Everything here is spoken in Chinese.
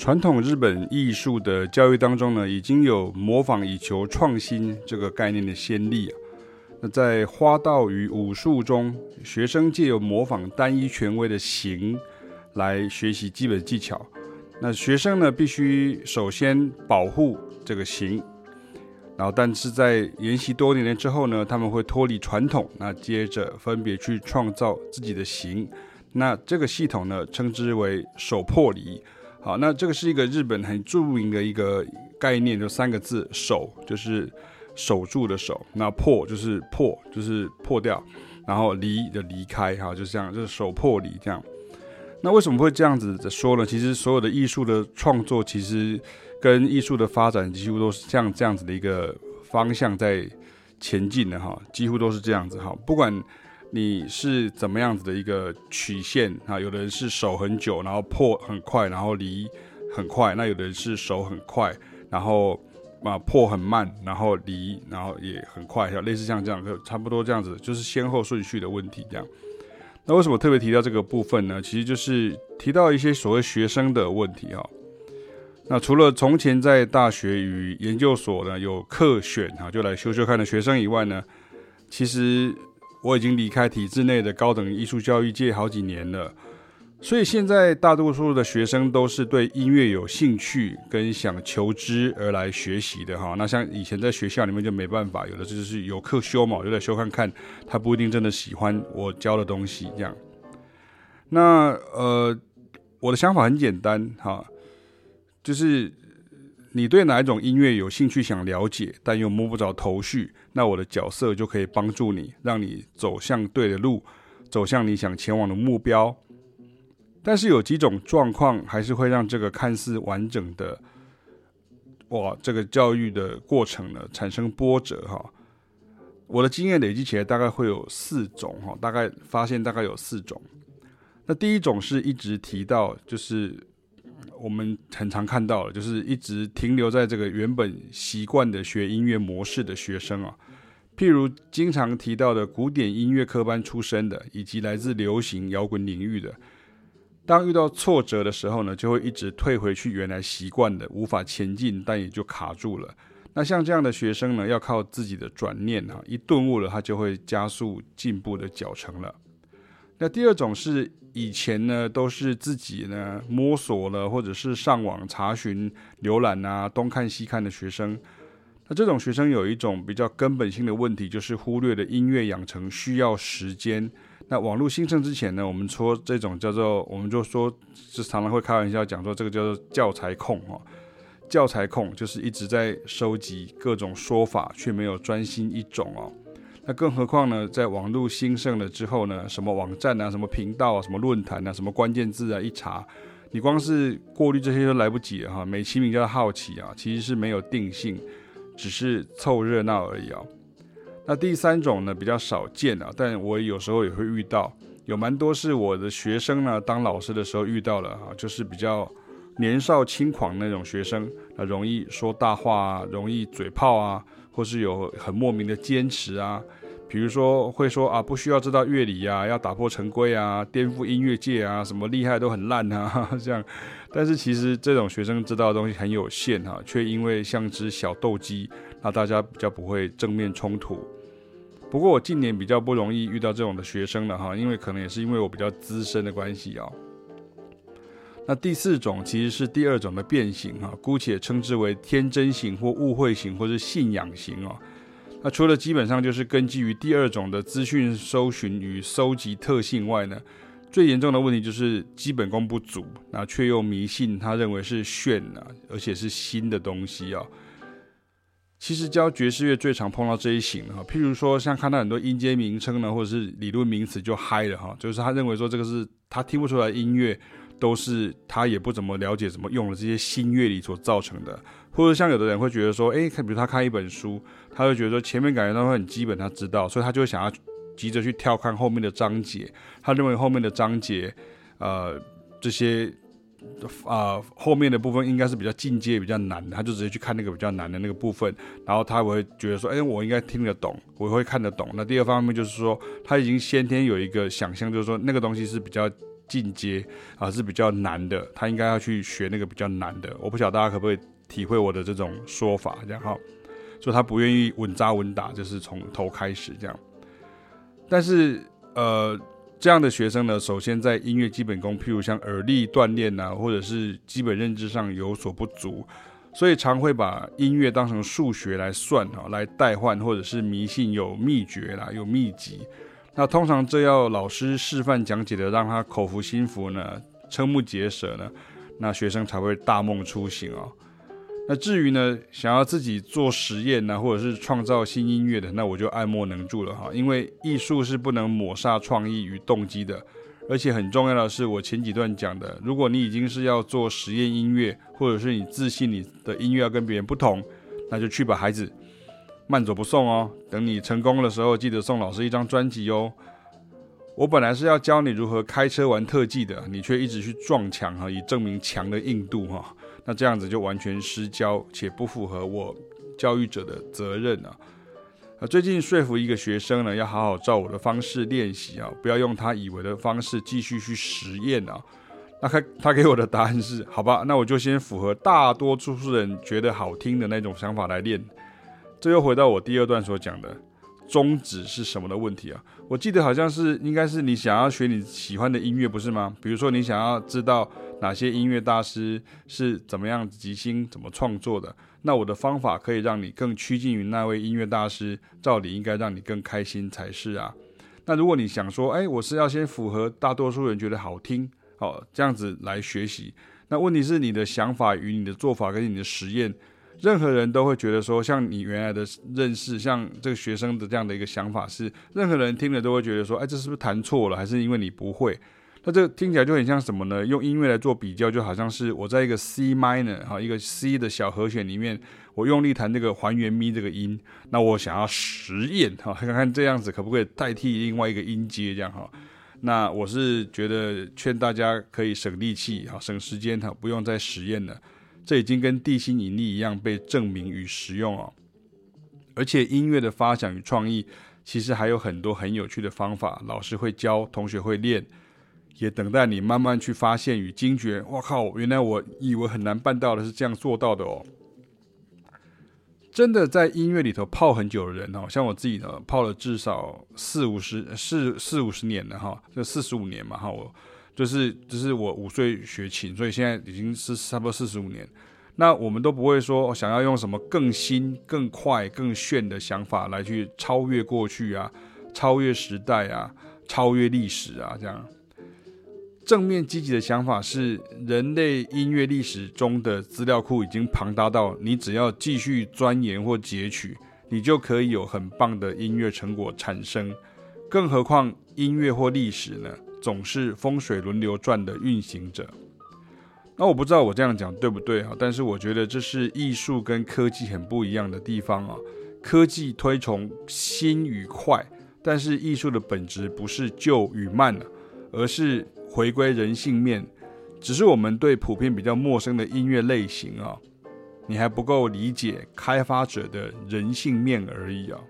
传统日本艺术的教育当中呢，已经有模仿以求创新这个概念的先例啊。那在花道与武术中，学生借由模仿单一权威的形来学习基本技巧。那学生呢，必须首先保护这个形，然后但是在研习多年之后呢，他们会脱离传统，那接着分别去创造自己的形。那这个系统呢，称之为手破离。好，那这个是一个日本很著名的一个概念，就三个字“守”，就是守住的守；那“破”就是破，就是破掉；然后“离”的离开，哈，就是这样，就是守破离这样。那为什么会这样子说呢？其实所有的艺术的创作，其实跟艺术的发展几乎都是像这样子的一个方向在前进的，哈，几乎都是这样子，哈，不管。你是怎么样子的一个曲线啊？有的人是守很久，然后破很快，然后离很快；那有的人是守很快，然后啊破很慢，然后离，然后也很快，像类似像这样，就差不多这样子，就是先后顺序的问题这样。那为什么特别提到这个部分呢？其实就是提到一些所谓学生的问题啊。那除了从前在大学与研究所呢有课选啊，就来修修看的学生以外呢，其实。我已经离开体制内的高等艺术教育界好几年了，所以现在大多数的学生都是对音乐有兴趣跟想求知而来学习的哈。那像以前在学校里面就没办法，有的就是有课修嘛，我就来修看看，他不一定真的喜欢我教的东西这样。那呃，我的想法很简单哈，就是。你对哪一种音乐有兴趣想了解，但又摸不着头绪，那我的角色就可以帮助你，让你走向对的路，走向你想前往的目标。但是有几种状况还是会让这个看似完整的，哇，这个教育的过程呢产生波折哈。我的经验累积起来大概会有四种哈，大概发现大概有四种。那第一种是一直提到就是。我们很常看到的，就是一直停留在这个原本习惯的学音乐模式的学生啊，譬如经常提到的古典音乐科班出身的，以及来自流行摇滚领域的，当遇到挫折的时候呢，就会一直退回去原来习惯的，无法前进，但也就卡住了。那像这样的学生呢，要靠自己的转念啊，一顿悟了，他就会加速进步的脚程了。那第二种是以前呢，都是自己呢摸索了，或者是上网查询、浏览啊，东看西看的学生。那这种学生有一种比较根本性的问题，就是忽略了音乐养成需要时间。那网络兴盛之前呢，我们说这种叫做，我们就说，就常常会开玩笑讲说，这个叫做教材控啊。教材控就是一直在收集各种说法，却没有专心一种哦。那更何况呢，在网络兴盛了之后呢，什么网站啊，什么频道啊，什么论坛啊，什么关键字啊，一查，你光是过滤这些都来不及了哈。美其名叫好奇啊，其实是没有定性，只是凑热闹而已啊。那第三种呢，比较少见啊，但我有时候也会遇到，有蛮多是我的学生呢，当老师的时候遇到了啊，就是比较年少轻狂那种学生，那容易说大话啊，容易嘴炮啊。或是有很莫名的坚持啊，比如说会说啊，不需要知道乐理啊，要打破陈规啊，颠覆音乐界啊，什么厉害都很烂啊，这样。但是其实这种学生知道的东西很有限哈，却因为像只小斗鸡，那大家比较不会正面冲突。不过我近年比较不容易遇到这种的学生了哈，因为可能也是因为我比较资深的关系啊。那第四种其实是第二种的变形哈，姑且称之为天真型或误会型或是信仰型哦。那除了基本上就是根基于第二种的资讯搜寻与搜集特性外呢，最严重的问题就是基本功不足，那却又迷信他认为是炫啊，而且是新的东西啊。其实教爵士乐最常碰到这一型哈，譬如说像看到很多音阶名称呢，或者是理论名词就嗨了哈，就是他认为说这个是他听不出来音乐。都是他也不怎么了解怎么用了这些新乐理所造成的，或者像有的人会觉得说，诶，看，比如他看一本书，他会觉得说前面感觉到很基本，他知道，所以他就会想要急着去跳看后面的章节，他认为后面的章节，呃，这些啊、呃、后面的部分应该是比较进阶、比较难的，他就直接去看那个比较难的那个部分，然后他会觉得说，诶，我应该听得懂，我会看得懂。那第二方面就是说，他已经先天有一个想象，就是说那个东西是比较。进阶啊，是比较难的，他应该要去学那个比较难的。我不晓得大家可不可以体会我的这种说法，这样哈，所以他不愿意稳扎稳打，就是从头开始这样。但是呃，这样的学生呢，首先在音乐基本功，譬如像耳力锻炼啊，或者是基本认知上有所不足。所以常会把音乐当成数学来算哈，来代换，或者是迷信有秘诀啦，有秘籍。那通常这要老师示范讲解的，让他口服心服呢，瞠目结舌呢，那学生才会大梦初醒哦。那至于呢，想要自己做实验呢，或者是创造新音乐的，那我就爱莫能助了哈，因为艺术是不能抹杀创意与动机的。而且很重要的是，我前几段讲的，如果你已经是要做实验音乐，或者是你自信你的音乐要跟别人不同，那就去吧，孩子，慢走不送哦。等你成功的时候，记得送老师一张专辑哦。我本来是要教你如何开车玩特技的，你却一直去撞墙哈，以证明墙的硬度哈，那这样子就完全失焦，且不符合我教育者的责任啊。啊，最近说服一个学生呢，要好好照我的方式练习啊，不要用他以为的方式继续去实验啊。那他他给我的答案是，好吧，那我就先符合大多数人觉得好听的那种想法来练。这又回到我第二段所讲的宗旨是什么的问题啊。我记得好像是应该是你想要学你喜欢的音乐，不是吗？比如说你想要知道哪些音乐大师是怎么样即兴怎么创作的。那我的方法可以让你更趋近于那位音乐大师，照理应该让你更开心才是啊。那如果你想说，哎，我是要先符合大多数人觉得好听，好这样子来学习。那问题是你的想法与你的做法跟你的实验，任何人都会觉得说，像你原来的认识，像这个学生的这样的一个想法是，任何人听了都会觉得说，哎，这是不是弹错了，还是因为你不会？那这个听起来就很像什么呢？用音乐来做比较，就好像是我在一个 C minor 哈，一个 C 的小和弦里面，我用力弹这个还原咪这个音。那我想要实验哈，看看这样子可不可以代替另外一个音阶这样哈。那我是觉得劝大家可以省力气哈，省时间哈，不用再实验了。这已经跟地心引力一样被证明与实用哦。而且音乐的发想与创意，其实还有很多很有趣的方法，老师会教，同学会练。也等待你慢慢去发现与惊觉。我靠，原来我以为很难办到的是这样做到的哦！真的在音乐里头泡很久的人哦，像我自己呢，泡了至少四五十四四五十年了哈，就四十五年嘛哈，我就是就是我五岁学琴，所以现在已经是差不多四十五年。那我们都不会说想要用什么更新、更快、更炫的想法来去超越过去啊，超越时代啊，超越历史啊，这样。正面积极的想法是，人类音乐历史中的资料库已经庞大到，你只要继续钻研或截取，你就可以有很棒的音乐成果产生。更何况音乐或历史呢，总是风水轮流转的运行者。那我不知道我这样讲对不对啊，但是我觉得这是艺术跟科技很不一样的地方啊。科技推崇新与快，但是艺术的本质不是旧与慢，而是。回归人性面，只是我们对普遍比较陌生的音乐类型啊，你还不够理解开发者的人性面而已啊。